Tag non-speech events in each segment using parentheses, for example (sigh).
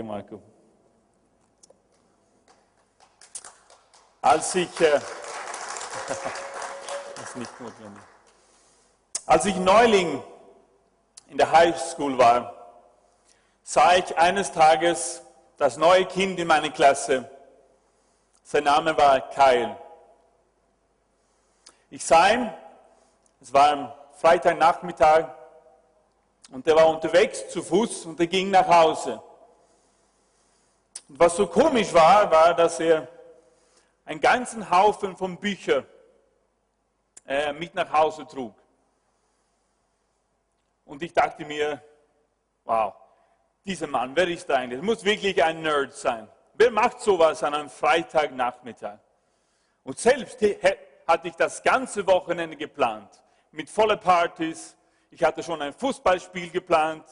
Danke, Marco. Als ich, äh. (laughs) Als ich Neuling in der High School war, sah ich eines Tages das neue Kind in meiner Klasse. Sein Name war Kyle. Ich sah ihn, es war am Freitagnachmittag, und er war unterwegs zu Fuß und er ging nach Hause. Und was so komisch war, war, dass er einen ganzen Haufen von Büchern äh, mit nach Hause trug. Und ich dachte mir, wow, dieser Mann, wer ist er eigentlich? Er muss wirklich ein Nerd sein. Wer macht sowas an einem Freitagnachmittag? Und selbst hatte ich das ganze Wochenende geplant, mit voller Partys. Ich hatte schon ein Fußballspiel geplant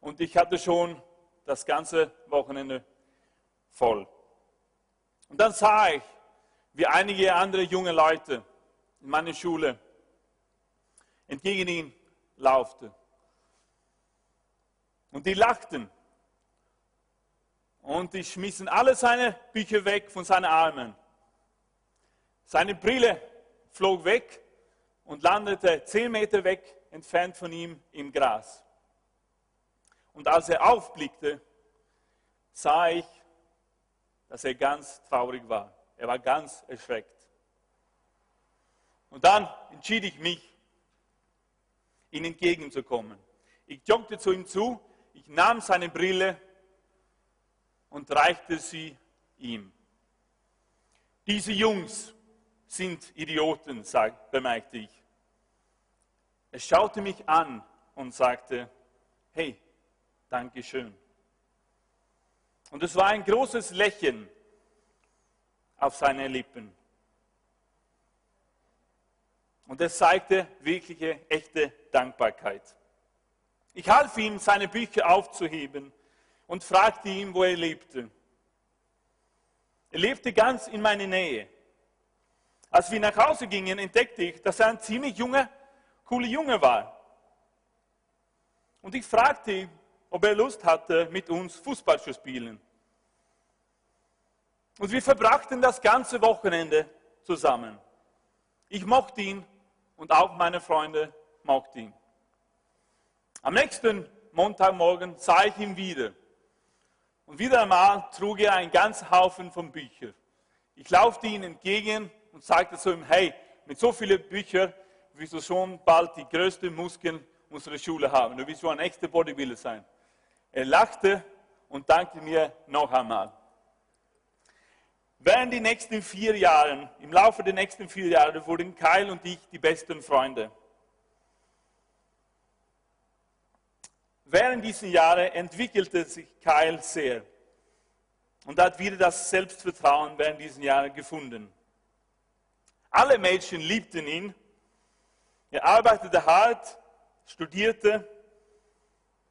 und ich hatte schon das ganze Wochenende voll. Und dann sah ich, wie einige andere junge Leute in meiner Schule entgegen ihm laufte. Und die lachten. Und die schmissen alle seine Bücher weg von seinen Armen. Seine Brille flog weg und landete zehn Meter weg entfernt von ihm im Gras. Und als er aufblickte, sah ich, dass er ganz traurig war. Er war ganz erschreckt. Und dann entschied ich mich, ihm entgegenzukommen. Ich joggte zu ihm zu, ich nahm seine Brille und reichte sie ihm. Diese Jungs sind Idioten, sagt, bemerkte ich. Er schaute mich an und sagte, hey, danke schön. Und es war ein großes Lächeln auf seinen Lippen. Und er zeigte wirkliche, echte Dankbarkeit. Ich half ihm, seine Bücher aufzuheben und fragte ihn, wo er lebte. Er lebte ganz in meiner Nähe. Als wir nach Hause gingen, entdeckte ich, dass er ein ziemlich junger, cooler Junge war. Und ich fragte ihn, ob er Lust hatte, mit uns Fußball zu spielen. Und wir verbrachten das ganze Wochenende zusammen. Ich mochte ihn und auch meine Freunde mochten ihn. Am nächsten Montagmorgen sah ich ihn wieder. Und wieder einmal trug er einen ganzen Haufen von Büchern. Ich laufte ihm entgegen und sagte zu ihm, hey, mit so vielen Büchern wirst du schon bald die größten Muskeln unserer Schule haben. Du wirst schon ein echter Bodybuilder sein. Er lachte und dankte mir noch einmal. Während die nächsten vier Jahren, im Laufe der nächsten vier Jahre, wurden Kyle und ich die besten Freunde. Während dieser Jahre entwickelte sich Kyle sehr und hat wieder das Selbstvertrauen während diesen Jahren gefunden. Alle Mädchen liebten ihn. Er arbeitete hart, studierte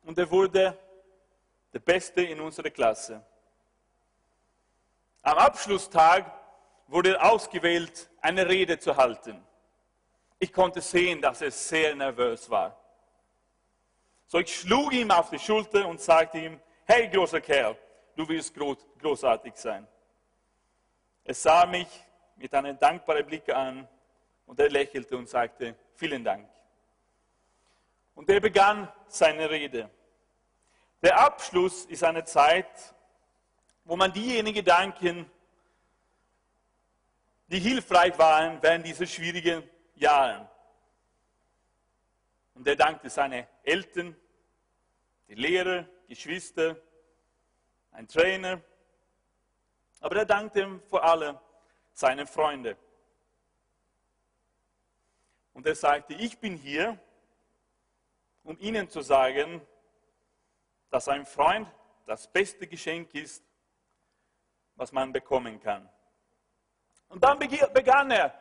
und er wurde der Beste in unserer Klasse. Am Abschlusstag wurde er ausgewählt, eine Rede zu halten. Ich konnte sehen, dass er sehr nervös war. So ich schlug ihm auf die Schulter und sagte ihm, hey großer Kerl, du wirst großartig sein. Er sah mich mit einem dankbaren Blick an und er lächelte und sagte, vielen Dank. Und er begann seine Rede. Der Abschluss ist eine Zeit, wo man diejenigen danken, die hilfreich waren während dieser schwierigen Jahre. Und er dankte seine Eltern, die Lehrer, Geschwister, ein Trainer, aber er dankte vor allem seinen Freunden. Und er sagte, ich bin hier, um Ihnen zu sagen, dass ein Freund das beste Geschenk ist, was man bekommen kann. Und dann begann er,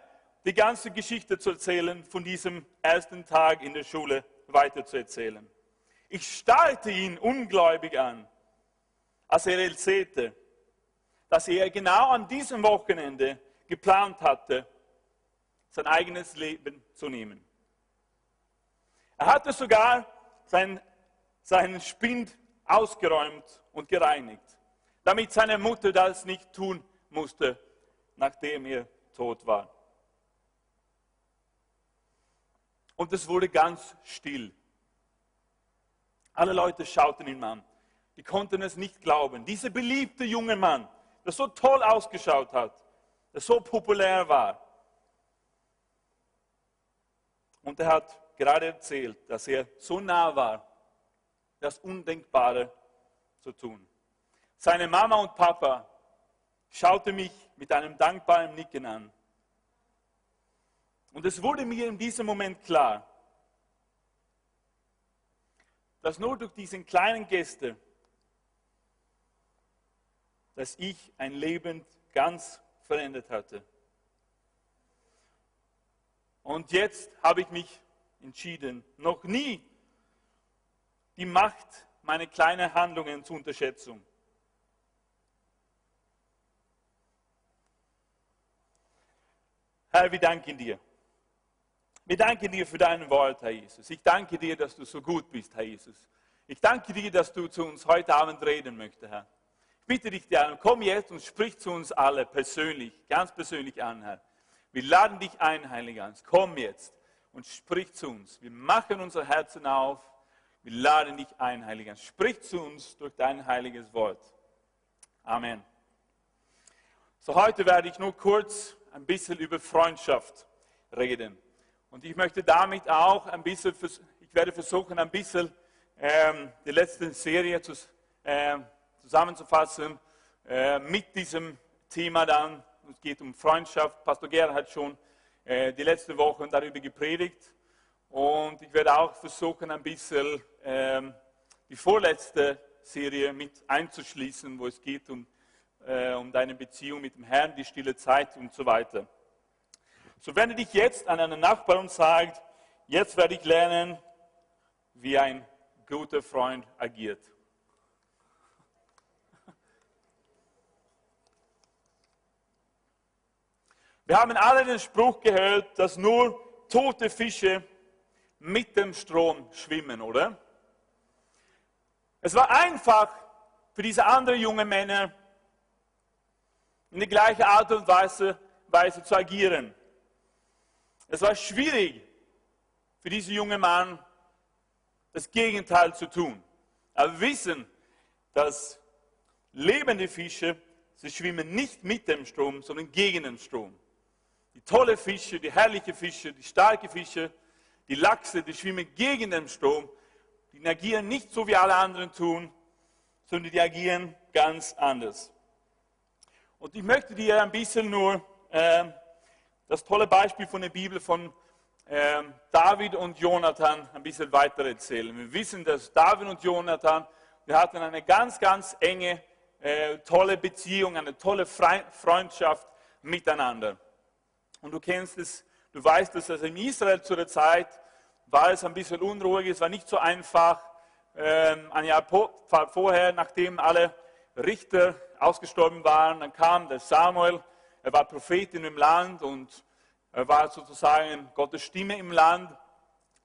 die ganze Geschichte zu erzählen, von diesem ersten Tag in der Schule weiterzuerzählen. Ich starrte ihn ungläubig an, als er erzählte, dass er genau an diesem Wochenende geplant hatte, sein eigenes Leben zu nehmen. Er hatte sogar seinen, seinen Spind ausgeräumt und gereinigt, damit seine Mutter das nicht tun musste, nachdem er tot war. Und es wurde ganz still. Alle Leute schauten ihn an. Die konnten es nicht glauben. Dieser beliebte junge Mann, der so toll ausgeschaut hat, der so populär war. Und er hat gerade erzählt, dass er so nah war, das Undenkbare zu tun. Seine Mama und Papa schauten mich mit einem dankbaren Nicken an. Und es wurde mir in diesem Moment klar, dass nur durch diesen kleinen Geste, dass ich ein Leben ganz verändert hatte. Und jetzt habe ich mich entschieden, noch nie die Macht meiner kleinen Handlungen zu unterschätzen. Herr, wir danken dir. Wir danken dir für dein Wort, Herr Jesus. Ich danke dir, dass du so gut bist, Herr Jesus. Ich danke dir, dass du zu uns heute Abend reden möchtest, Herr. Ich bitte dich, Herr, komm jetzt und sprich zu uns alle persönlich, ganz persönlich an, Herr. Wir laden dich ein, Heiliger Geist. Komm jetzt und sprich zu uns. Wir machen unser Herzen auf. Wir laden dich ein, Heiliger. Sprich zu uns durch dein heiliges Wort. Amen. So, heute werde ich nur kurz ein bisschen über Freundschaft reden. Und ich möchte damit auch ein bisschen, ich werde versuchen, ein bisschen ähm, die letzte Serie zu, äh, zusammenzufassen äh, mit diesem Thema dann. Es geht um Freundschaft. Pastor Gerhard hat schon äh, die letzten Wochen darüber gepredigt. Und ich werde auch versuchen, ein bisschen ähm, die vorletzte Serie mit einzuschließen, wo es geht um, äh, um deine Beziehung mit dem Herrn, die stille Zeit und so weiter. So wende dich jetzt an einen Nachbarn und sagt, jetzt werde ich lernen, wie ein guter Freund agiert. Wir haben alle den Spruch gehört, dass nur tote Fische mit dem Strom schwimmen, oder? Es war einfach für diese anderen jungen Männer in die gleiche Art und Weise, Weise zu agieren. Es war schwierig für diesen jungen Mann, das Gegenteil zu tun. Aber wir wissen, dass lebende Fische, sie schwimmen nicht mit dem Strom, sondern gegen den Strom. Die tolle Fische, die herrliche Fische, die starke Fische, die Lachse, die schwimmen gegen den Strom. Die agieren nicht so, wie alle anderen tun, sondern die agieren ganz anders. Und ich möchte dir ein bisschen nur äh, das tolle Beispiel von der Bibel von äh, David und Jonathan ein bisschen weiter erzählen. Wir wissen, dass David und Jonathan, wir hatten eine ganz, ganz enge, äh, tolle Beziehung, eine tolle Freundschaft miteinander. Und du kennst es, du weißt es, also in Israel zu der Zeit war es ein bisschen unruhig, es war nicht so einfach. Ähm, ein Jahr vorher, nachdem alle Richter ausgestorben waren, dann kam der Samuel, er war Prophet in dem Land und er war sozusagen Gottes Stimme im Land.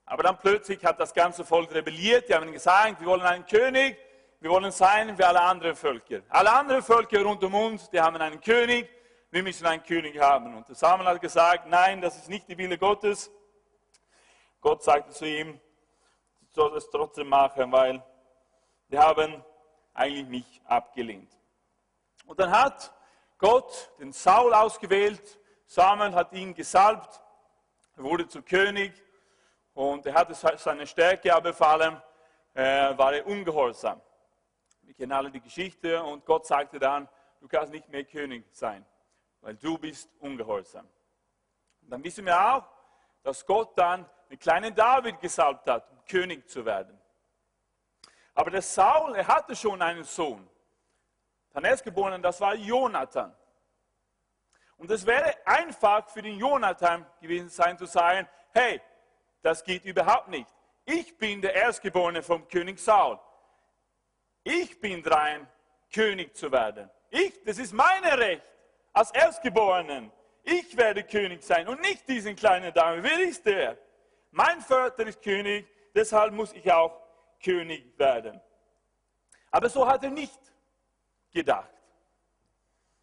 Aber dann plötzlich hat das ganze Volk rebelliert. Die haben gesagt, wir wollen einen König, wir wollen sein wie alle anderen Völker. Alle anderen Völker rund um uns, die haben einen König, wir müssen einen König haben. Und der Samuel hat gesagt, nein, das ist nicht die Wille Gottes. Gott sagte zu ihm, du sollst es trotzdem machen, weil wir haben eigentlich mich abgelehnt. Und dann hat Gott den Saul ausgewählt, Samuel hat ihn gesalbt, er wurde zu König und er hatte seine Stärke aber vor allem äh, war er ungehorsam. Wir kennen alle die Geschichte und Gott sagte dann, du kannst nicht mehr König sein, weil du bist ungehorsam. Und dann wissen wir auch, dass Gott dann den kleinen David gesalbt hat, um König zu werden. Aber der Saul, er hatte schon einen Sohn. Sein Erstgeborenen, das war Jonathan. Und es wäre einfach für den Jonathan gewesen sein zu sagen, hey, das geht überhaupt nicht. Ich bin der Erstgeborene vom König Saul. Ich bin dran, König zu werden. Ich, das ist mein Recht als Erstgeborenen. Ich werde König sein und nicht diesen kleinen Dame. Wer ist der? Mein Vater ist König, deshalb muss ich auch König werden. Aber so hat er nicht gedacht.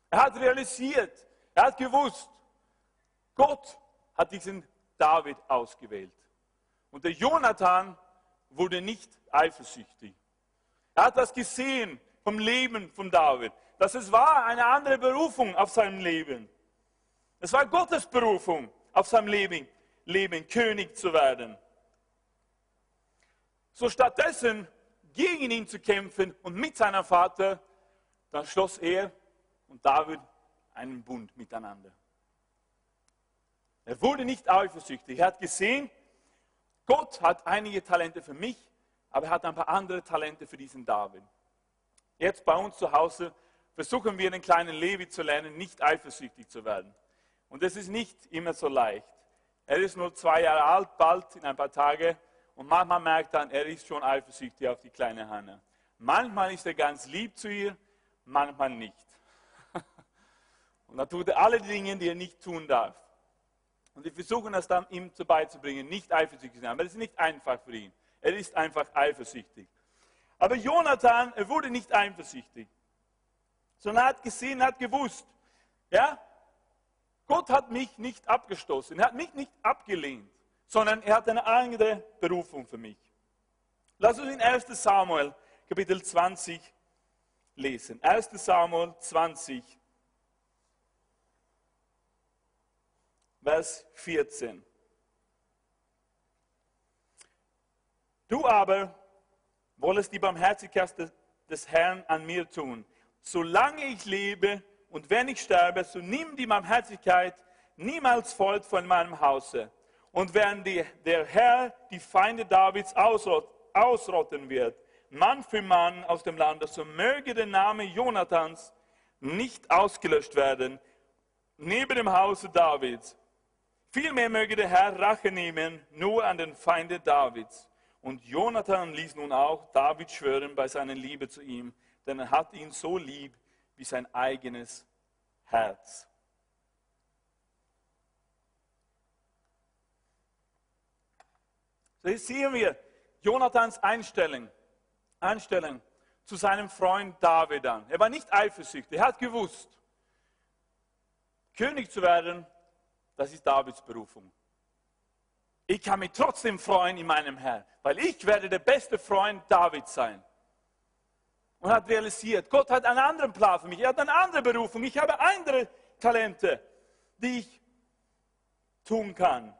Er hat realisiert, er hat gewusst, Gott hat diesen David ausgewählt. Und der Jonathan wurde nicht eifersüchtig. Er hat das gesehen vom Leben von David, dass es war eine andere Berufung auf seinem Leben. Es war Gottes Berufung auf seinem Leben, Leben König zu werden. So stattdessen gegen ihn zu kämpfen und mit seinem Vater, dann schloss er und David einen Bund miteinander. Er wurde nicht eifersüchtig. Er hat gesehen, Gott hat einige Talente für mich, aber er hat ein paar andere Talente für diesen David. Jetzt bei uns zu Hause versuchen wir den kleinen Levi zu lernen, nicht eifersüchtig zu werden. Und das ist nicht immer so leicht. Er ist nur zwei Jahre alt, bald in ein paar Tagen. Und manchmal merkt er, er ist schon eifersüchtig auf die kleine Hanna. Manchmal ist er ganz lieb zu ihr, manchmal nicht. (laughs) Und dann tut er alle Dinge, die er nicht tun darf. Und wir versuchen das dann ihm beizubringen, nicht eifersüchtig zu sein. Aber das ist nicht einfach für ihn. Er ist einfach eifersüchtig. Aber Jonathan, er wurde nicht eifersüchtig, sondern er hat gesehen, hat gewusst, ja, Gott hat mich nicht abgestoßen, er hat mich nicht abgelehnt, sondern er hat eine andere Berufung für mich. Lass uns in 1 Samuel Kapitel 20 lesen. 1 Samuel 20, Vers 14. Du aber wollest die Barmherzigkeit des Herrn an mir tun. Solange ich lebe und wenn ich sterbe, so nimm die Barmherzigkeit niemals fort von meinem Hause. Und wenn die, der Herr die Feinde Davids ausrot, ausrotten wird, Mann für Mann aus dem Lande, so möge der Name Jonathans nicht ausgelöscht werden neben dem Hause Davids. Vielmehr möge der Herr Rache nehmen nur an den Feinde Davids. Und Jonathan ließ nun auch David schwören bei seiner Liebe zu ihm, denn er hat ihn so lieb wie sein eigenes Herz. So hier sehen wir Jonathans Einstellung, Einstellung zu seinem Freund David an. Er war nicht eifersüchtig, er hat gewusst, König zu werden, das ist Davids Berufung. Ich kann mich trotzdem freuen in meinem Herrn, weil ich werde der beste Freund Davids sein. Und hat realisiert, Gott hat einen anderen Plan für mich, er hat eine andere Berufung, ich habe andere Talente, die ich tun kann.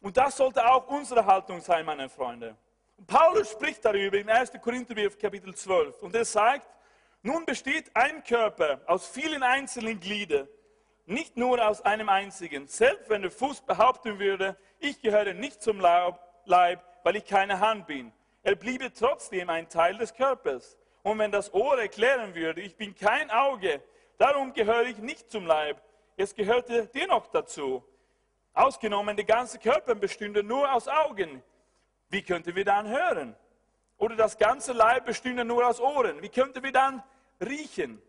Und das sollte auch unsere Haltung sein, meine Freunde. Und Paulus spricht darüber im 1. Korintherbrief Kapitel 12 und er sagt, nun besteht ein Körper aus vielen einzelnen Gliedern nicht nur aus einem einzigen. Selbst wenn der Fuß behaupten würde, ich gehöre nicht zum Leib, weil ich keine Hand bin, er bliebe trotzdem ein Teil des Körpers. Und wenn das Ohr erklären würde, ich bin kein Auge, darum gehöre ich nicht zum Leib, es gehörte dennoch dazu. Ausgenommen, der ganze Körper bestünde nur aus Augen. Wie könnten wir dann hören? Oder das ganze Leib bestünde nur aus Ohren. Wie könnten wir dann riechen?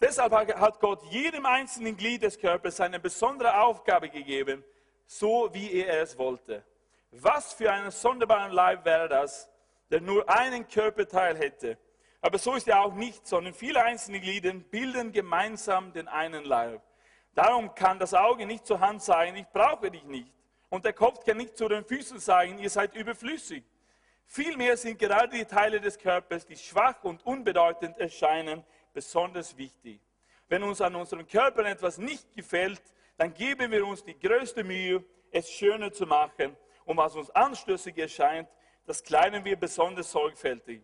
Deshalb hat Gott jedem einzelnen Glied des Körpers eine besondere Aufgabe gegeben, so wie er es wollte. Was für einen sonderbaren Leib wäre das, der nur einen Körperteil hätte. Aber so ist er auch nicht, sondern viele einzelne Glieder bilden gemeinsam den einen Leib. Darum kann das Auge nicht zur Hand sagen, ich brauche dich nicht. Und der Kopf kann nicht zu den Füßen sagen, ihr seid überflüssig. Vielmehr sind gerade die Teile des Körpers, die schwach und unbedeutend erscheinen, besonders wichtig. Wenn uns an unserem Körper etwas nicht gefällt, dann geben wir uns die größte Mühe, es schöner zu machen. Und was uns anstößig erscheint, das kleiden wir besonders sorgfältig.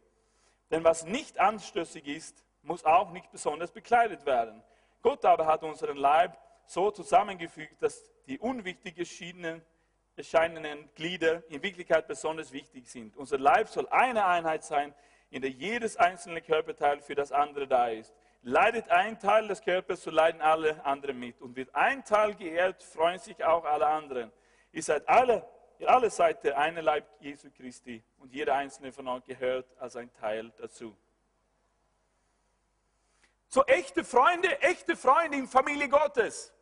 Denn was nicht anstößig ist, muss auch nicht besonders bekleidet werden. Gott aber hat unseren Leib so zusammengefügt, dass die unwichtig erscheinenden Glieder in Wirklichkeit besonders wichtig sind. Unser Leib soll eine Einheit sein, in der jedes einzelne Körperteil für das andere da ist. Leidet ein Teil des Körpers, so leiden alle anderen mit. Und wird ein Teil geehrt, freuen sich auch alle anderen. Ihr seid alle, ihr alle seid der eine Leib Jesu Christi und jeder einzelne von euch gehört als ein Teil dazu. So echte Freunde, echte Freunde in Familie Gottes.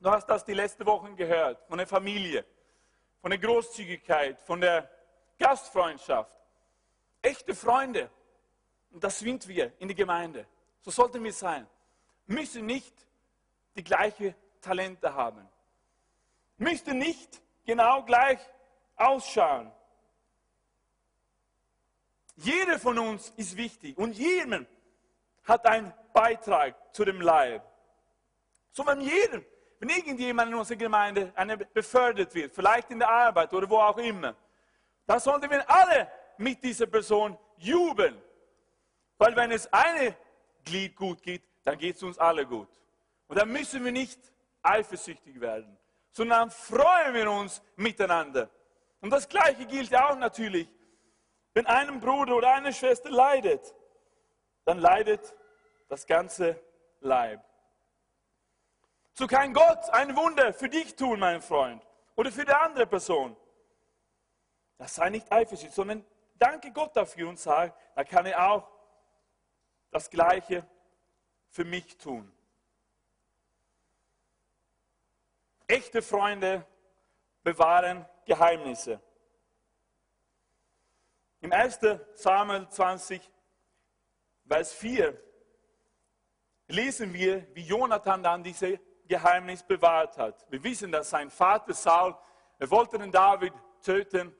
Du hast das die letzten Wochen gehört, von der Familie, von der Großzügigkeit, von der Gastfreundschaft echte Freunde. und das sind wir in der Gemeinde, so sollten wir sein, müssen nicht die gleichen Talente haben, müssten nicht genau gleich ausschauen. Jeder von uns ist wichtig und jeder hat einen Beitrag zu dem Leib. So wenn jeder, wenn irgendjemand in unserer Gemeinde befördert wird, vielleicht in der Arbeit oder wo auch immer, dann sollten wir alle mit dieser Person jubeln. Weil wenn es eine Glied gut geht, dann geht es uns alle gut. Und dann müssen wir nicht eifersüchtig werden, sondern freuen wir uns miteinander. Und das Gleiche gilt auch natürlich, wenn einem Bruder oder eine Schwester leidet, dann leidet das ganze Leib. So kann Gott ein Wunder für dich tun, mein Freund, oder für die andere Person. Das sei nicht eifersüchtig, sondern danke Gott dafür und sage, da kann er auch das Gleiche für mich tun. Echte Freunde bewahren Geheimnisse. Im 1. Samuel 20, Vers 4 lesen wir, wie Jonathan dann dieses Geheimnis bewahrt hat. Wir wissen, dass sein Vater Saul, er wollte den David töten,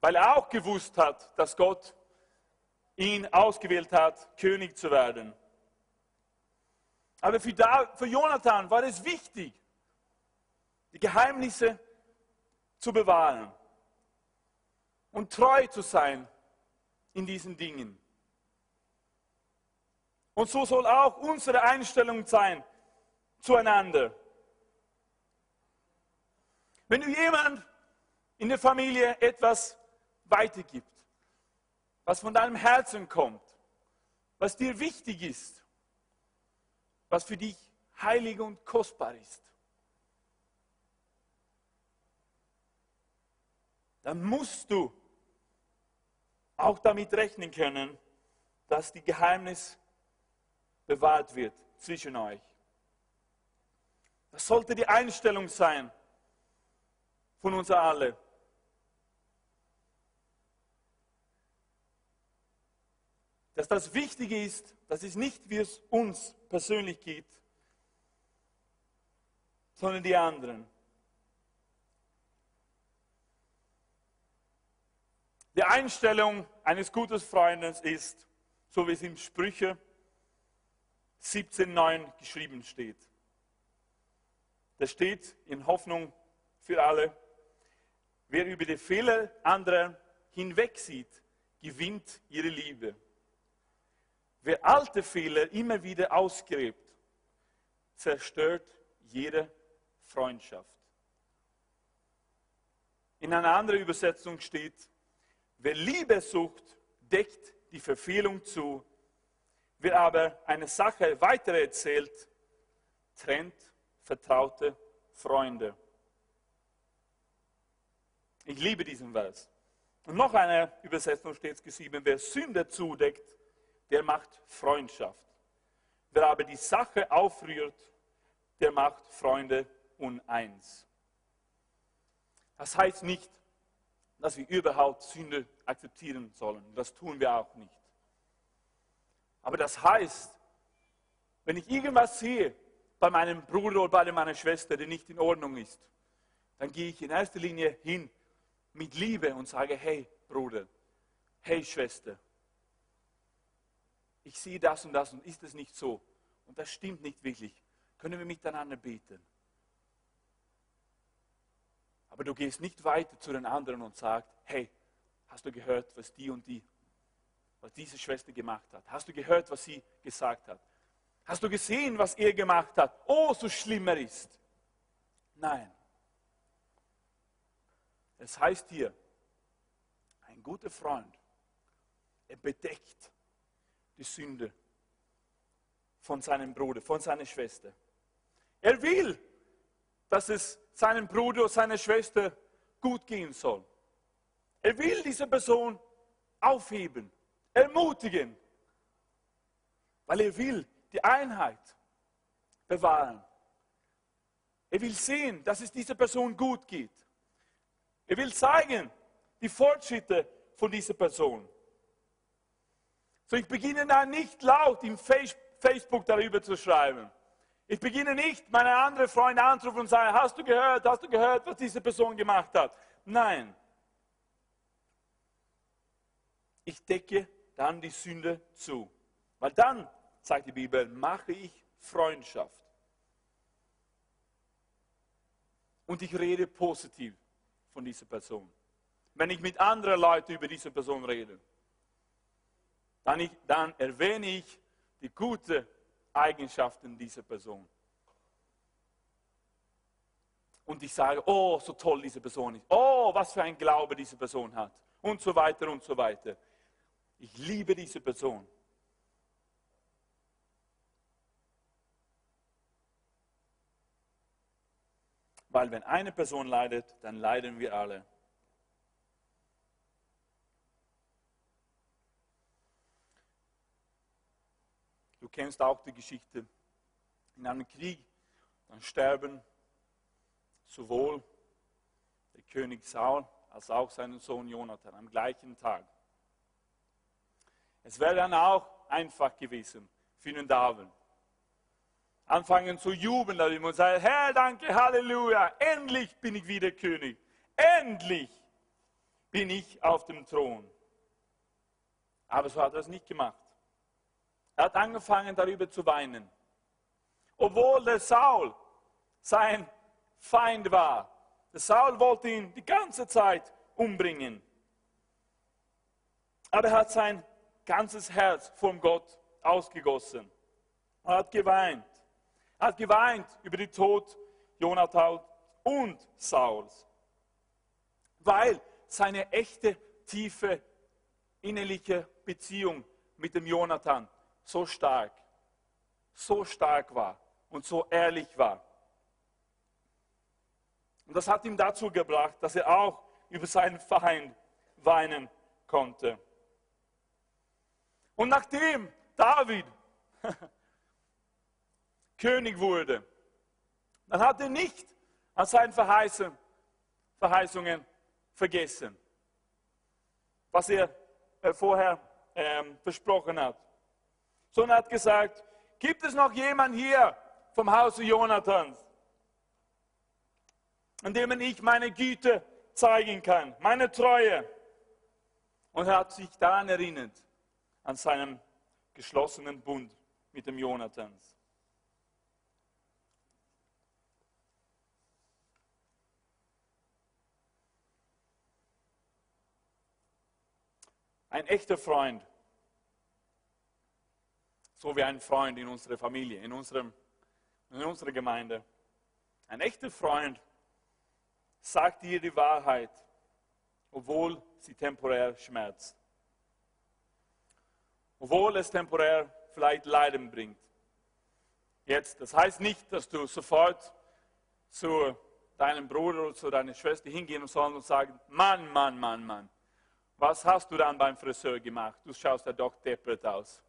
weil er auch gewusst hat, dass Gott ihn ausgewählt hat, König zu werden. Aber für, für Jonathan war es wichtig, die Geheimnisse zu bewahren und treu zu sein in diesen Dingen. Und so soll auch unsere Einstellung sein zueinander. Wenn du jemand in der Familie etwas weitergibt, was von deinem Herzen kommt, was dir wichtig ist, was für dich heilig und kostbar ist, dann musst du auch damit rechnen können, dass die Geheimnis bewahrt wird zwischen euch. Das sollte die Einstellung sein von uns alle. Dass das Wichtige ist, dass es nicht, wie es uns persönlich geht, sondern die anderen. Die Einstellung eines guten Freundes ist, so wie es in Sprüche 17,9 geschrieben steht. Da steht in Hoffnung für alle, wer über die Fehler anderer hinwegsieht, gewinnt ihre Liebe. Wer alte Fehler immer wieder ausgräbt, zerstört jede Freundschaft. In einer anderen Übersetzung steht, Wer Liebe sucht, deckt die Verfehlung zu. Wer aber eine Sache weitererzählt, trennt vertraute Freunde. Ich liebe diesen Vers. Und noch eine Übersetzung steht geschrieben, wer Sünde zudeckt, der macht Freundschaft. Wer aber die Sache aufrührt, der macht Freunde uneins. Das heißt nicht, dass wir überhaupt Sünde akzeptieren sollen. Das tun wir auch nicht. Aber das heißt, wenn ich irgendwas sehe bei meinem Bruder oder bei meiner Schwester, die nicht in Ordnung ist, dann gehe ich in erster Linie hin mit Liebe und sage, hey Bruder, hey Schwester, ich sehe das und das und ist es nicht so? Und das stimmt nicht wirklich. Können wir miteinander beten? Aber du gehst nicht weiter zu den anderen und sagst, hey, hast du gehört, was die und die, was diese Schwester gemacht hat? Hast du gehört, was sie gesagt hat? Hast du gesehen, was er gemacht hat? Oh, so schlimm er ist. Nein. Es heißt hier, ein guter Freund, er bedeckt die Sünde von seinem Bruder, von seiner Schwester. Er will, dass es seinem Bruder oder seiner Schwester gut gehen soll. Er will diese Person aufheben, ermutigen, weil er will die Einheit bewahren. Er will sehen, dass es dieser Person gut geht. Er will zeigen die Fortschritte von dieser Person. So, ich beginne dann nicht laut im Facebook darüber zu schreiben. Ich beginne nicht, meine anderen Freunde anzurufen und sagen, hast du gehört, hast du gehört, was diese Person gemacht hat? Nein. Ich decke dann die Sünde zu. Weil dann, sagt die Bibel, mache ich Freundschaft. Und ich rede positiv von dieser Person. Wenn ich mit anderen Leuten über diese Person rede, dann, ich, dann erwähne ich die guten Eigenschaften dieser Person. Und ich sage, oh, so toll diese Person ist. Oh, was für ein Glaube diese Person hat. Und so weiter und so weiter. Ich liebe diese Person. Weil wenn eine Person leidet, dann leiden wir alle. Du kennst auch die Geschichte. In einem Krieg, dann sterben sowohl der König Saul als auch sein Sohn Jonathan am gleichen Tag. Es wäre dann auch einfach gewesen für den David. Anfangen zu jubeln und sagen, Herr, danke, Halleluja, endlich bin ich wieder König. Endlich bin ich auf dem Thron. Aber so hat er es nicht gemacht. Er hat angefangen darüber zu weinen. Obwohl der Saul sein Feind war. Der Saul wollte ihn die ganze Zeit umbringen. Aber er hat sein ganzes Herz vom Gott ausgegossen. Er hat geweint. Er hat geweint über den Tod Jonathan und Sauls. Weil seine echte, tiefe, innerliche Beziehung mit dem Jonathan so stark, so stark war und so ehrlich war. Und das hat ihm dazu gebracht, dass er auch über seinen Feind weinen konnte. Und nachdem David (laughs) König wurde, dann hat er nicht an seinen Verheißungen, vergessen, was er äh, vorher ähm, versprochen hat, sondern hat gesagt, gibt es noch jemand hier vom Hause Jonathans, an dem ich meine Güte zeigen kann, meine Treue. Und er hat sich daran erinnert, an seinem geschlossenen Bund mit dem Jonathans. Ein echter Freund, so wie ein Freund in unserer Familie, in, unserem, in unserer Gemeinde. Ein echter Freund sagt dir die Wahrheit, obwohl sie temporär schmerzt. Obwohl es temporär vielleicht Leiden bringt. Jetzt, das heißt nicht, dass du sofort zu deinem Bruder oder zu deiner Schwester hingehen sollst und sagen, Mann, Mann, Mann, Mann, was hast du dann beim Friseur gemacht? Du schaust ja doch deppert aus.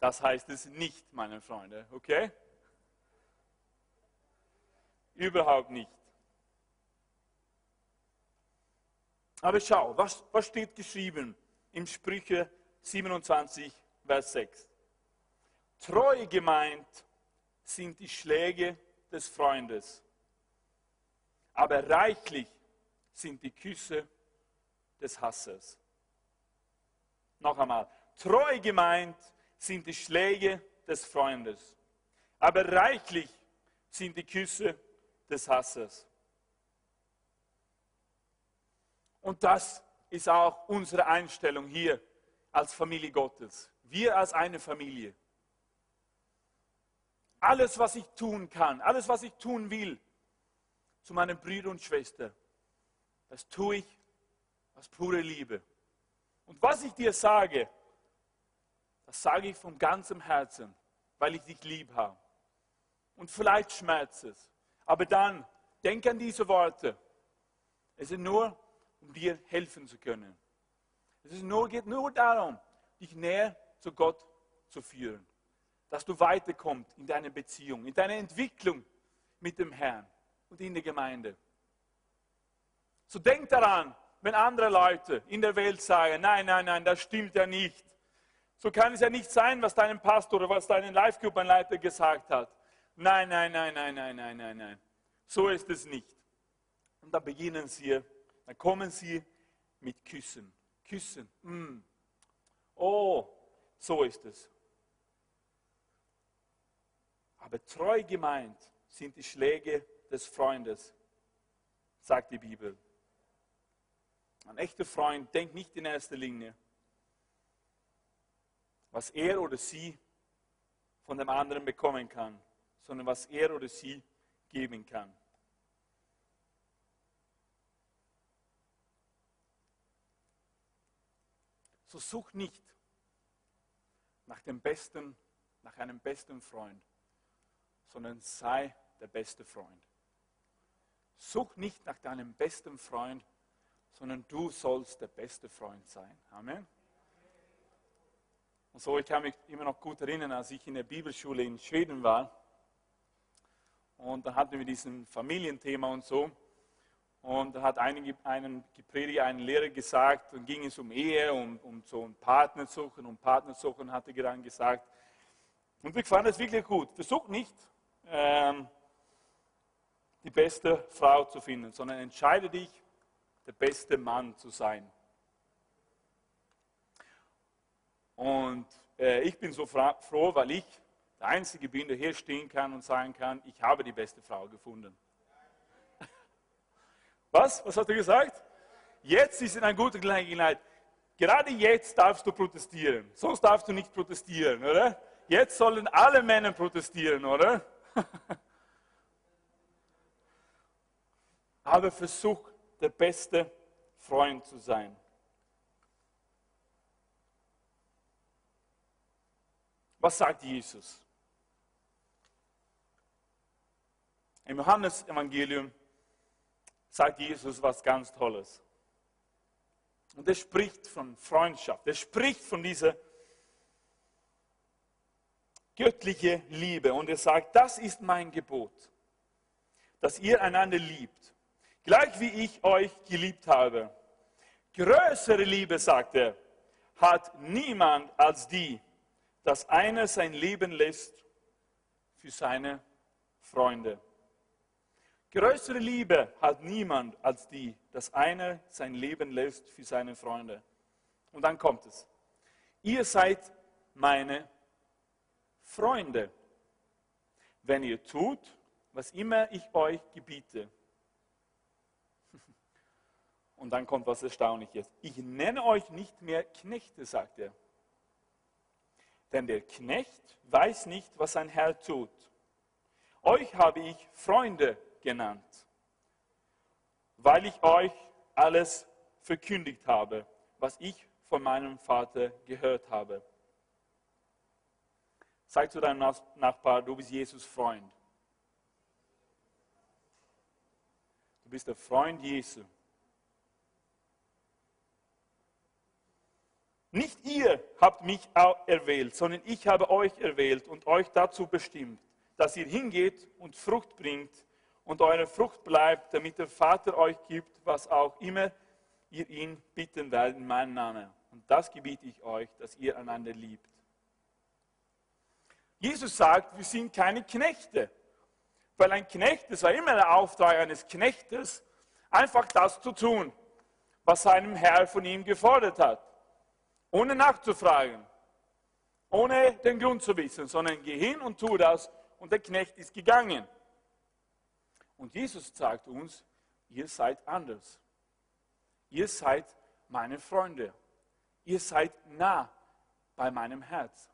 Das heißt es nicht, meine Freunde, okay? Überhaupt nicht. Aber schau, was, was steht geschrieben im Sprüche 27, Vers 6? Treu gemeint sind die Schläge des Freundes, aber reichlich sind die Küsse des Hasses. Noch einmal, treu gemeint sind die Schläge des Freundes, aber reichlich sind die Küsse des Hasses. Und das ist auch unsere Einstellung hier als Familie Gottes. Wir als eine Familie. Alles, was ich tun kann, alles, was ich tun will, zu meinen Brüdern und Schwestern, das tue ich aus purer Liebe. Und was ich dir sage, das sage ich von ganzem Herzen, weil ich dich lieb habe. Und vielleicht schmerzt es. Aber dann, denk an diese Worte. Es sind nur um dir helfen zu können. Es ist nur, geht nur darum, dich näher zu Gott zu führen. Dass du weiterkommst in deiner Beziehung, in deiner Entwicklung mit dem Herrn und in der Gemeinde. So denk daran, wenn andere Leute in der Welt sagen, nein, nein, nein, das stimmt ja nicht. So kann es ja nicht sein, was deinem Pastor oder was deinem Live-Gruppenleiter gesagt hat. Nein, nein, nein, nein, nein, nein, nein, nein. So ist es nicht. Und dann beginnen sie, dann kommen sie mit Küssen. Küssen. Mm. Oh, so ist es. Aber treu gemeint sind die Schläge des Freundes, sagt die Bibel. Ein echter Freund denkt nicht in erster Linie, was er oder sie von dem anderen bekommen kann, sondern was er oder sie geben kann. So such nicht nach dem besten, nach einem besten Freund, sondern sei der beste Freund. Such nicht nach deinem besten Freund, sondern du sollst der beste Freund sein. Amen. Und so, ich kann mich immer noch gut erinnern, als ich in der Bibelschule in Schweden war. Und da hatten wir diesen Familienthema und so. Und da hat einen, einen gepredigt, einen Lehrer gesagt, dann ging es um Ehe, um, um so ein Partnersuchen, um Partnersuchen, hatte er dann gesagt. Und ich fand das wirklich gut. Versuch nicht, ähm, die beste Frau zu finden, sondern entscheide dich, der beste Mann zu sein. Und äh, ich bin so froh, weil ich der Einzige bin, der hier stehen kann und sagen kann, ich habe die beste Frau gefunden. (laughs) Was? Was hat er gesagt? Jetzt ist es eine gute Gelegenheit. Gerade jetzt darfst du protestieren. Sonst darfst du nicht protestieren, oder? Jetzt sollen alle Männer protestieren, oder? (laughs) Aber versuch, der beste Freund zu sein. Was sagt Jesus? Im Johannesevangelium sagt Jesus was ganz Tolles. Und er spricht von Freundschaft. Er spricht von dieser göttlichen Liebe. Und er sagt, das ist mein Gebot, dass ihr einander liebt, gleich wie ich euch geliebt habe. Größere Liebe, sagt er, hat niemand als die, dass einer sein Leben lässt für seine Freunde. Größere Liebe hat niemand als die, dass einer sein Leben lässt für seine Freunde. Und dann kommt es. Ihr seid meine Freunde, wenn ihr tut, was immer ich euch gebiete. (laughs) Und dann kommt was Erstaunliches. Ich nenne euch nicht mehr Knechte, sagt er. Denn der Knecht weiß nicht, was sein Herr tut. Euch habe ich Freunde genannt, weil ich euch alles verkündigt habe, was ich von meinem Vater gehört habe. Sag zu deinem Nachbar, du bist Jesus Freund. Du bist der Freund Jesu. Nicht ihr habt mich erwählt, sondern ich habe euch erwählt und euch dazu bestimmt, dass ihr hingeht und Frucht bringt und eure Frucht bleibt, damit der Vater euch gibt, was auch immer ihr ihn bitten werdet in meinem Namen. Und das gebiete ich euch, dass ihr einander liebt. Jesus sagt, wir sind keine Knechte. Weil ein Knecht, das war immer der Auftrag eines Knechtes, einfach das zu tun, was seinem Herr von ihm gefordert hat. Ohne nachzufragen, ohne den Grund zu wissen, sondern geh hin und tu das. Und der Knecht ist gegangen. Und Jesus sagt uns, ihr seid anders. Ihr seid meine Freunde. Ihr seid nah bei meinem Herz.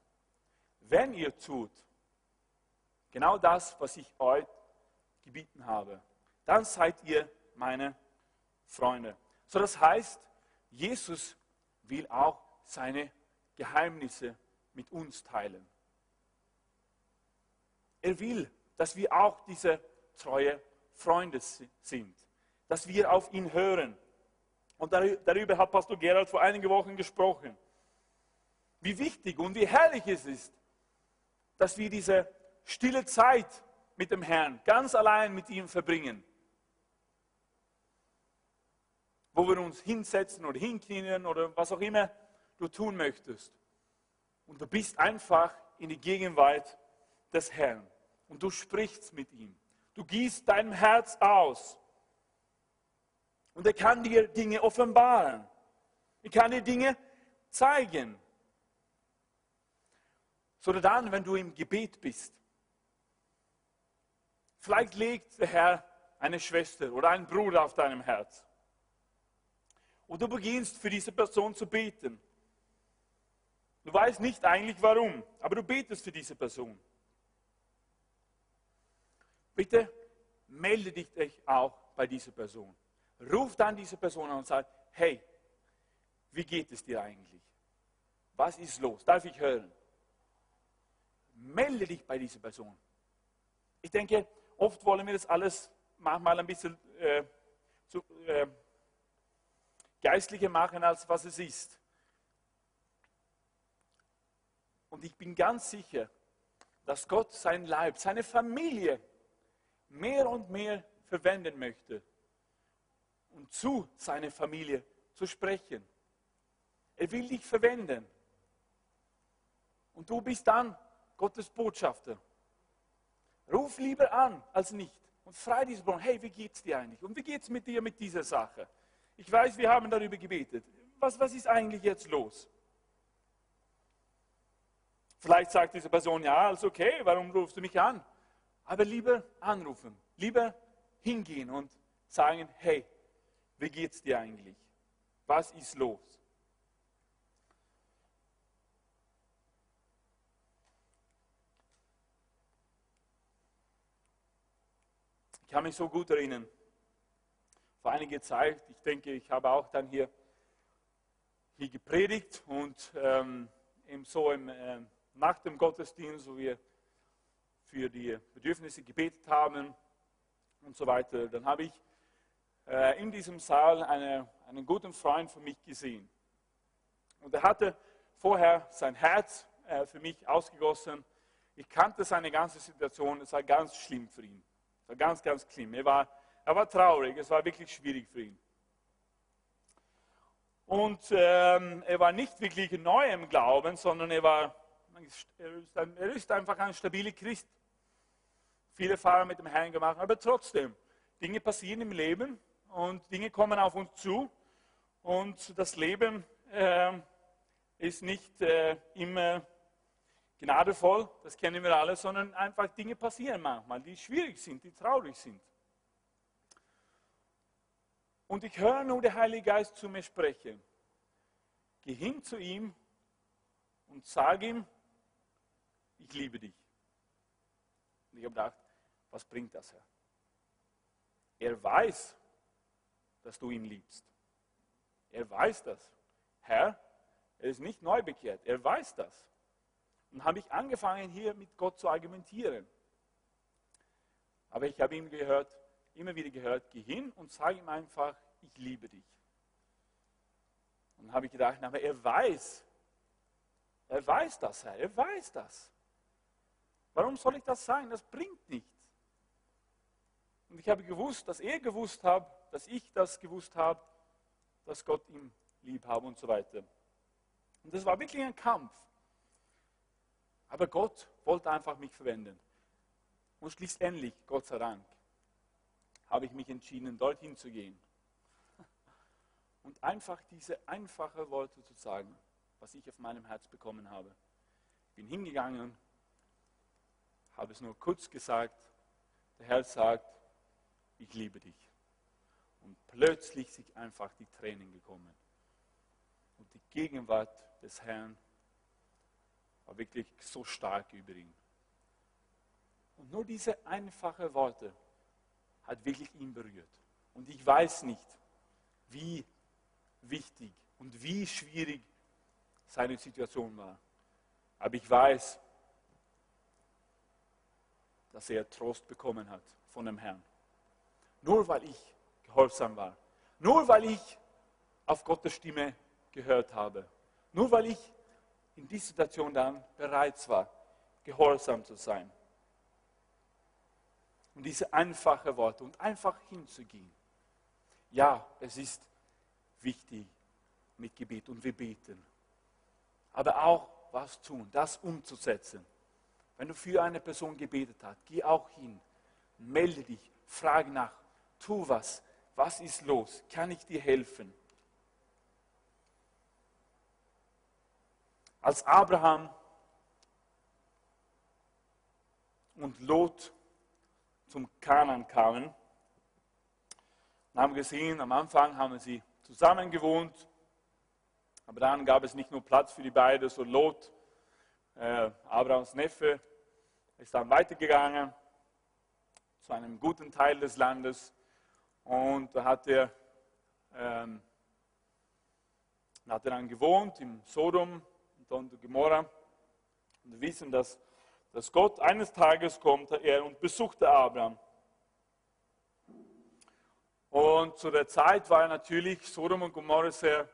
Wenn ihr tut genau das, was ich euch gebieten habe, dann seid ihr meine Freunde. So das heißt, Jesus will auch seine Geheimnisse mit uns teilen. Er will, dass wir auch diese treue Freunde sind, dass wir auf ihn hören. Und darüber hat Pastor Gerald vor einigen Wochen gesprochen. Wie wichtig und wie herrlich es ist, dass wir diese stille Zeit mit dem Herrn ganz allein mit ihm verbringen. Wo wir uns hinsetzen oder hinknien oder was auch immer du tun möchtest. Und du bist einfach in die Gegenwart des Herrn. Und du sprichst mit ihm. Du gießt dein Herz aus. Und er kann dir Dinge offenbaren. Er kann dir Dinge zeigen. Sondern dann, wenn du im Gebet bist. Vielleicht legt der Herr eine Schwester oder einen Bruder auf deinem Herz. Und du beginnst für diese Person zu beten. Du weißt nicht eigentlich warum, aber du betest für diese Person. Bitte melde dich auch bei dieser Person. Ruf dann diese Person an und sag, hey, wie geht es dir eigentlich? Was ist los? Darf ich hören? Melde dich bei dieser Person. Ich denke, oft wollen wir das alles manchmal ein bisschen äh, zu, äh, geistlicher machen, als was es ist. Und ich bin ganz sicher, dass Gott sein Leib, seine Familie mehr und mehr verwenden möchte, um zu seiner Familie zu sprechen. Er will dich verwenden. Und du bist dann Gottes Botschafter. Ruf lieber an als nicht. Und frei diese Brunnen, hey, wie geht's dir eigentlich? Und wie geht's mit dir mit dieser Sache? Ich weiß, wir haben darüber gebetet. Was, was ist eigentlich jetzt los? Vielleicht sagt diese Person, ja, alles okay, warum rufst du mich an? Aber lieber anrufen, lieber hingehen und sagen, hey, wie geht's dir eigentlich? Was ist los? Ich kann mich so gut erinnern. Vor einiger Zeit, ich denke, ich habe auch dann hier, hier gepredigt und ähm, eben so im, äh, nach dem Gottesdienst, wo wir für die Bedürfnisse gebetet haben und so weiter, dann habe ich äh, in diesem Saal eine, einen guten Freund von mich gesehen. Und er hatte vorher sein Herz äh, für mich ausgegossen. Ich kannte seine ganze Situation, es war ganz schlimm für ihn. Es war ganz, ganz schlimm. Er war, er war traurig, es war wirklich schwierig für ihn. Und ähm, er war nicht wirklich neu im Glauben, sondern er war er ist einfach ein stabiler Christ. Viele Fahrer mit dem Herrn gemacht, aber trotzdem, Dinge passieren im Leben und Dinge kommen auf uns zu und das Leben äh, ist nicht äh, immer gnadevoll, das kennen wir alle, sondern einfach Dinge passieren manchmal, die schwierig sind, die traurig sind. Und ich höre nur der Heilige Geist zu mir sprechen. Geh hin zu ihm und sag ihm, ich liebe dich. Und ich habe gedacht, was bringt das, Herr? Er weiß, dass du ihn liebst. Er weiß das. Herr, er ist nicht neu bekehrt. Er weiß das. Und habe ich angefangen, hier mit Gott zu argumentieren. Aber ich habe ihm gehört, immer wieder gehört, geh hin und sag ihm einfach, ich liebe dich. Und habe ich gedacht, aber er weiß, er weiß das, Herr, er weiß das. Warum soll ich das sagen? Das bringt nichts. Und ich habe gewusst, dass er gewusst hat, dass ich das gewusst habe, dass Gott ihn lieb habe und so weiter. Und das war wirklich ein Kampf. Aber Gott wollte einfach mich verwenden. Und schließlich, Gott sei Dank, habe ich mich entschieden, dorthin zu gehen. Und einfach diese einfache Worte zu sagen, was ich auf meinem Herz bekommen habe. Ich bin hingegangen habe es nur kurz gesagt. Der Herr sagt, ich liebe dich. Und plötzlich sind einfach die Tränen gekommen. Und die Gegenwart des Herrn war wirklich so stark über ihn. Und nur diese einfachen Worte hat wirklich ihn berührt. Und ich weiß nicht, wie wichtig und wie schwierig seine Situation war. Aber ich weiß, dass er Trost bekommen hat von dem Herrn. Nur weil ich gehorsam war. Nur weil ich auf Gottes Stimme gehört habe. Nur weil ich in dieser Situation dann bereit war, gehorsam zu sein. Und diese einfache Worte und einfach hinzugehen. Ja, es ist wichtig mit Gebet und wir beten. Aber auch, was tun, das umzusetzen. Wenn du für eine Person gebetet hast, geh auch hin, melde dich, frage nach, tu was, was ist los, kann ich dir helfen? Als Abraham und Lot zum Kanan kamen, haben gesehen, am Anfang haben sie zusammen gewohnt, aber dann gab es nicht nur Platz für die beiden, so Lot, äh, Abrahams Neffe, ist dann weitergegangen zu einem guten Teil des Landes und da hat er, ähm, hat er dann gewohnt im Sodom und Gomorra. Und wir wissen, dass, dass Gott eines Tages kommt er und besuchte Abraham. Und zu der Zeit war natürlich Sodom und Gomorra sehr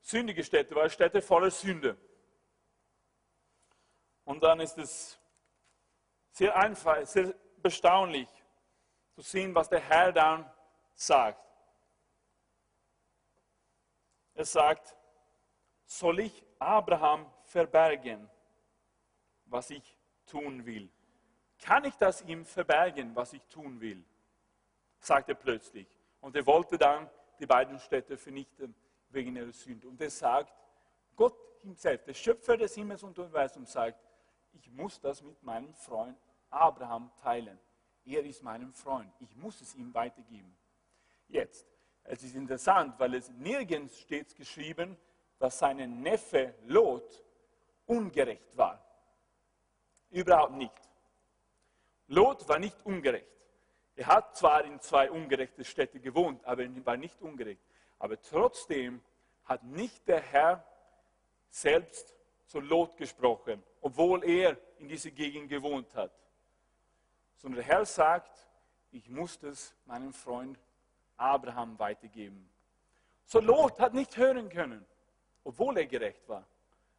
sündige Städte, war Städte voller Sünde. Und dann ist es sehr einfach, sehr bestaulich zu sehen, was der Herr dann sagt. Er sagt, soll ich Abraham verbergen, was ich tun will? Kann ich das ihm verbergen, was ich tun will? sagt er plötzlich. Und er wollte dann die beiden Städte vernichten wegen ihrer Sünde. Und er sagt, Gott himself, der Schöpfer des Himmels und Universums, sagt, ich muss das mit meinem Freund Abraham teilen. Er ist mein Freund. Ich muss es ihm weitergeben. Jetzt, es ist interessant, weil es nirgends steht geschrieben, dass sein Neffe Lot ungerecht war. Überhaupt nicht. Lot war nicht ungerecht. Er hat zwar in zwei ungerechte Städte gewohnt, aber er war nicht ungerecht. Aber trotzdem hat nicht der Herr selbst zu Lot gesprochen, obwohl er in dieser Gegend gewohnt hat. Sondern der Herr sagt, ich muss das meinem Freund Abraham weitergeben. So Lot hat nicht hören können, obwohl er gerecht war.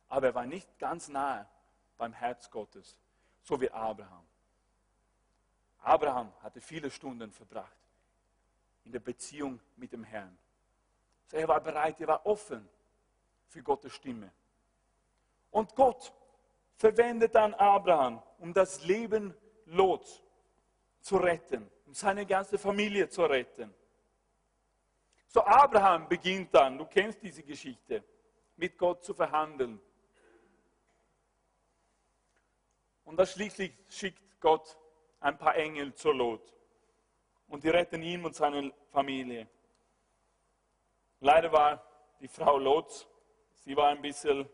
Aber er war nicht ganz nahe beim Herz Gottes, so wie Abraham. Abraham hatte viele Stunden verbracht in der Beziehung mit dem Herrn. So er war bereit, er war offen für Gottes Stimme. Und Gott verwendet dann Abraham, um das Leben Lots zu retten, um seine ganze Familie zu retten. So Abraham beginnt dann, du kennst diese Geschichte, mit Gott zu verhandeln. Und dann schließlich schickt Gott ein paar Engel zur Lot. Und die retten ihn und seine Familie. Leider war die Frau Lot, sie war ein bisschen,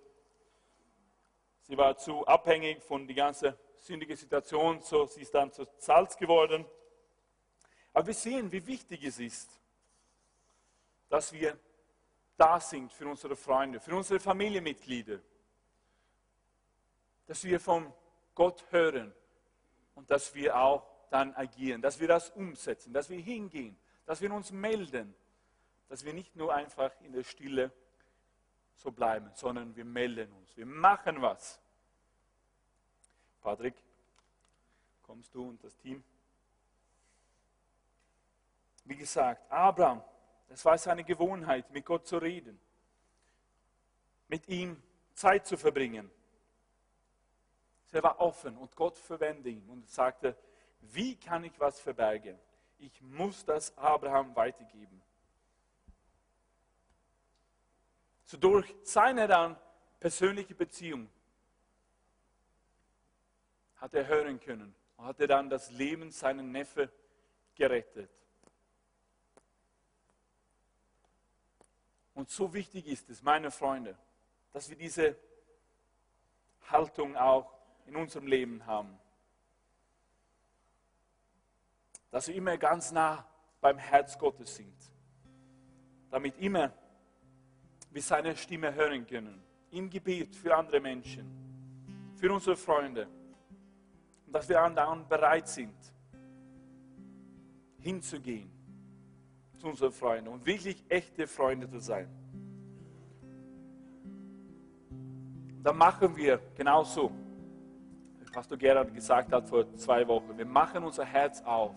sie war zu abhängig von der ganzen sündigen Situation, so sie ist dann zu Salz geworden. Aber wir sehen, wie wichtig es ist, dass wir da sind für unsere Freunde, für unsere Familienmitglieder. Dass wir von Gott hören und dass wir auch dann agieren, dass wir das umsetzen, dass wir hingehen, dass wir uns melden, dass wir nicht nur einfach in der Stille so bleiben, sondern wir melden uns, wir machen was. Patrick, kommst du und das Team? Wie gesagt, Abraham es war seine Gewohnheit, mit Gott zu reden, mit ihm Zeit zu verbringen. Er war offen und Gott verwendete ihn und sagte, wie kann ich was verbergen? Ich muss das Abraham weitergeben. So durch seine dann persönliche Beziehung hat er hören können und hat er dann das Leben seiner Neffe gerettet. Und so wichtig ist es, meine Freunde, dass wir diese Haltung auch in unserem Leben haben. Dass wir immer ganz nah beim Herz Gottes sind. Damit immer wir seine Stimme hören können. Im Gebet für andere Menschen, für unsere Freunde. Und dass wir andauernd bereit sind, hinzugehen zu unseren Freunden und wirklich echte Freunde zu sein. Dann machen wir genauso, wie Pastor Gerhard gesagt hat vor zwei Wochen, wir machen unser Herz auf.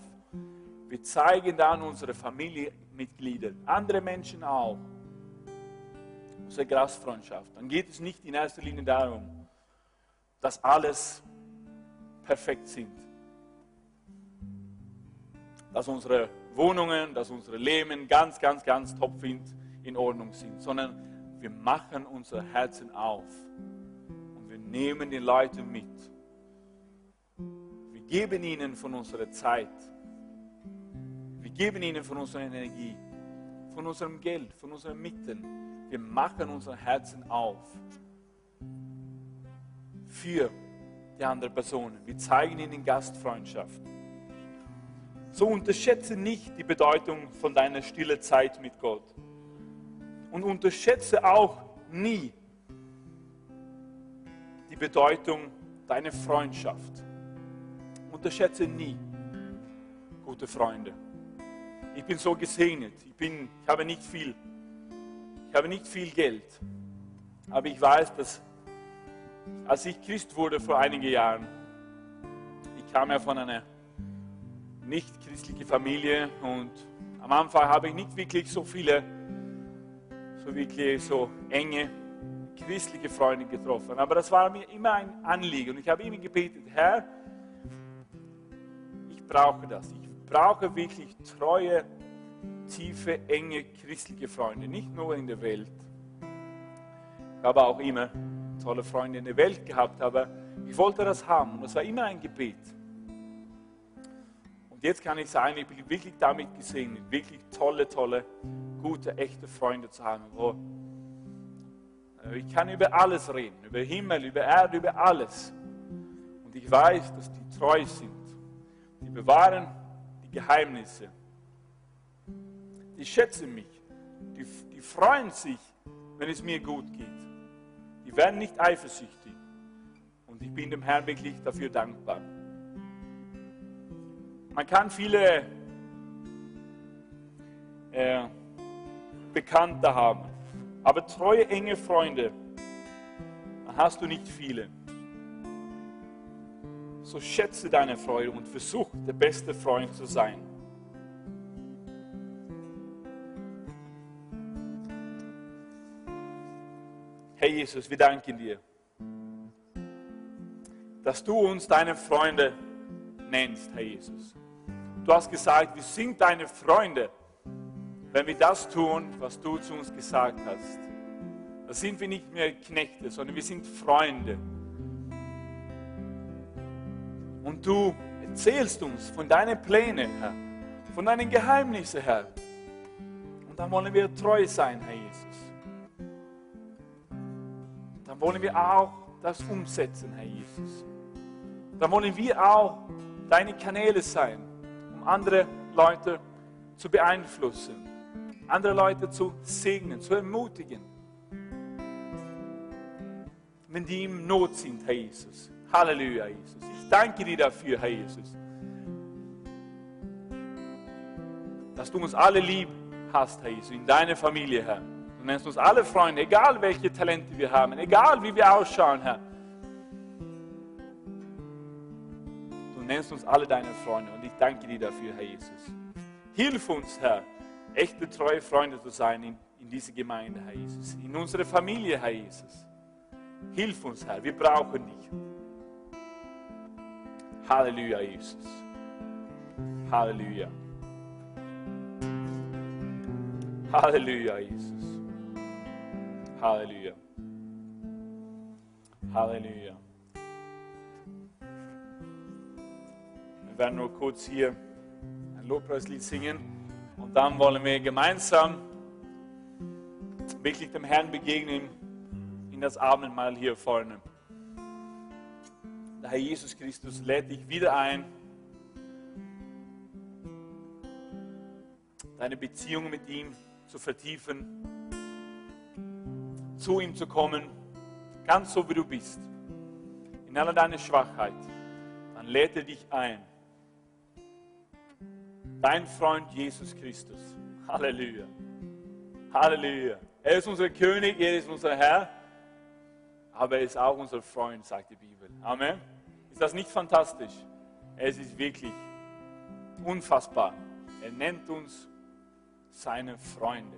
Wir zeigen dann unsere Familienmitglieder, andere Menschen auch, unsere Gastfreundschaft. Dann geht es nicht in erster Linie darum, dass alles perfekt sind. Dass unsere Wohnungen, dass unsere Leben ganz, ganz, ganz top in Ordnung sind, sondern wir machen unsere Herzen auf und wir nehmen die Leute mit. Wir geben ihnen von unserer Zeit. Wir geben ihnen von unserer Energie, von unserem Geld, von unseren Mitteln. Wir machen unsere Herzen auf für die andere Personen. Wir zeigen ihnen Gastfreundschaft. So unterschätze nicht die Bedeutung von deiner stille Zeit mit Gott. Und unterschätze auch nie die Bedeutung deiner Freundschaft. Unterschätze nie gute Freunde. Ich bin so gesegnet. Ich, bin, ich habe nicht viel. Ich habe nicht viel Geld. Aber ich weiß, dass als ich Christ wurde vor einigen Jahren, ich kam ja von einer nicht christlichen Familie und am Anfang habe ich nicht wirklich so viele, so wirklich so enge christliche Freunde getroffen. Aber das war mir immer ein Anliegen und ich habe immer gebetet, Herr, ich brauche das. Ich brauche wirklich treue, tiefe, enge christliche Freunde, nicht nur in der Welt. Ich habe auch immer tolle Freunde in der Welt gehabt, aber ich wollte das haben und das war immer ein Gebet. Und jetzt kann ich sagen, ich bin wirklich damit gesegnet, wirklich tolle, tolle, gute, echte Freunde zu haben, wo äh, ich kann über alles reden, über Himmel, über Erde, über alles. Und ich weiß, dass die treu sind. Die bewahren die Geheimnisse. Die schätzen mich. Die, die freuen sich, wenn es mir gut geht. Die werden nicht eifersüchtig. Und ich bin dem Herrn wirklich dafür dankbar. Man kann viele äh, Bekannte haben, aber treue, enge Freunde hast du nicht viele. So schätze deine Freude und versuch, der beste Freund zu sein. Herr Jesus, wir danken dir, dass du uns deine Freunde nennst, Herr Jesus. Du hast gesagt, wir sind deine Freunde, wenn wir das tun, was du zu uns gesagt hast. Da sind wir nicht mehr Knechte, sondern wir sind Freunde. Und du erzählst uns von deinen Plänen, Herr, von deinen Geheimnissen, Herr. Und dann wollen wir treu sein, Herr Jesus dann wollen wir auch das umsetzen, Herr Jesus. Dann wollen wir auch deine Kanäle sein, um andere Leute zu beeinflussen, andere Leute zu segnen, zu ermutigen, wenn die im Not sind, Herr Jesus. Halleluja, Jesus. Ich danke dir dafür, Herr Jesus, dass du uns alle lieb hast, Herr Jesus, in deiner Familie, Herr. Du nennst uns alle Freunde, egal welche Talente wir haben, egal wie wir ausschauen, Herr. Du nennst uns alle deine Freunde und ich danke dir dafür, Herr Jesus. Hilf uns, Herr, echte treue Freunde zu sein in, in dieser Gemeinde, Herr Jesus, in unserer Familie, Herr Jesus. Hilf uns, Herr, wir brauchen dich. Halleluja, Jesus. Halleluja. Halleluja, Jesus. Halleluja. Halleluja. Wir werden nur kurz hier ein Lobpreislied singen und dann wollen wir gemeinsam wirklich dem Herrn begegnen in das Abendmahl hier vorne. Der Herr Jesus Christus lädt dich wieder ein, deine Beziehung mit ihm zu vertiefen zu ihm zu kommen, ganz so wie du bist, in aller deiner Schwachheit, dann lädt er dich ein. Dein Freund Jesus Christus. Halleluja. Halleluja. Er ist unser König, er ist unser Herr, aber er ist auch unser Freund, sagt die Bibel. Amen. Ist das nicht fantastisch? Es ist wirklich unfassbar. Er nennt uns seine Freunde.